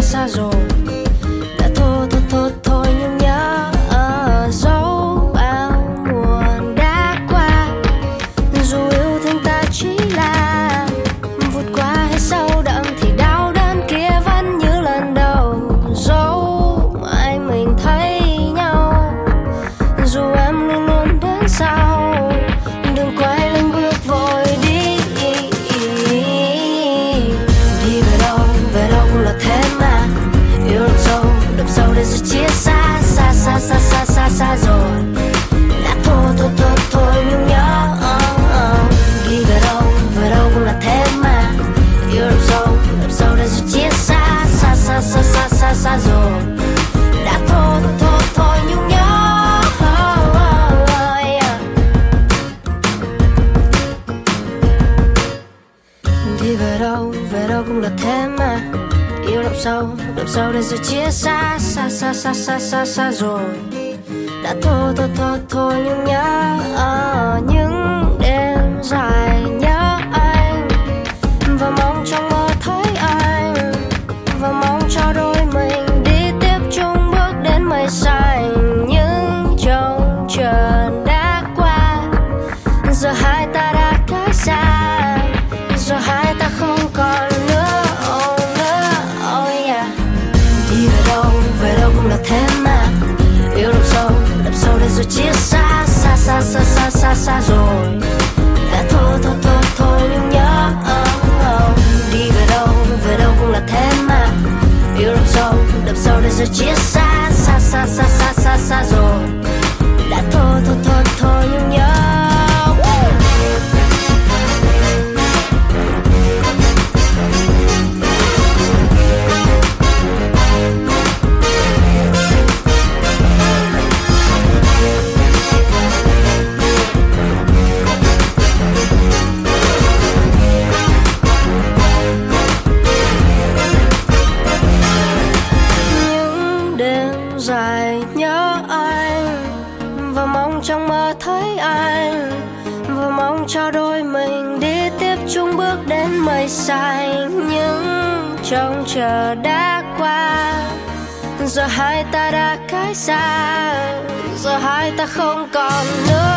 xa xa đâu về đâu cũng là thế mà. Yêu đậm sâu đậm sâu đến rồi chia xa xa xa xa xa xa xa rồi. Đã thôi thôi thôi thôi, nhưng nhớ ở những đêm dài, nhớ anh. Và mong trong mơ thấy anh. Và mong cho đôi mình đi tiếp chung bước đến mây xanh đậm sâu đậm đến rồi chia xa xa xa xa xa xa xa rồi. Đã thôi thôi thôi thôi, nhưng nhớ trong mơ thấy anh và mong cho đôi mình đi tiếp chung bước đến mây xanh. Những trông chờ đã qua. Giờ hai ta đã cách xa. Giờ hai ta không còn nữa.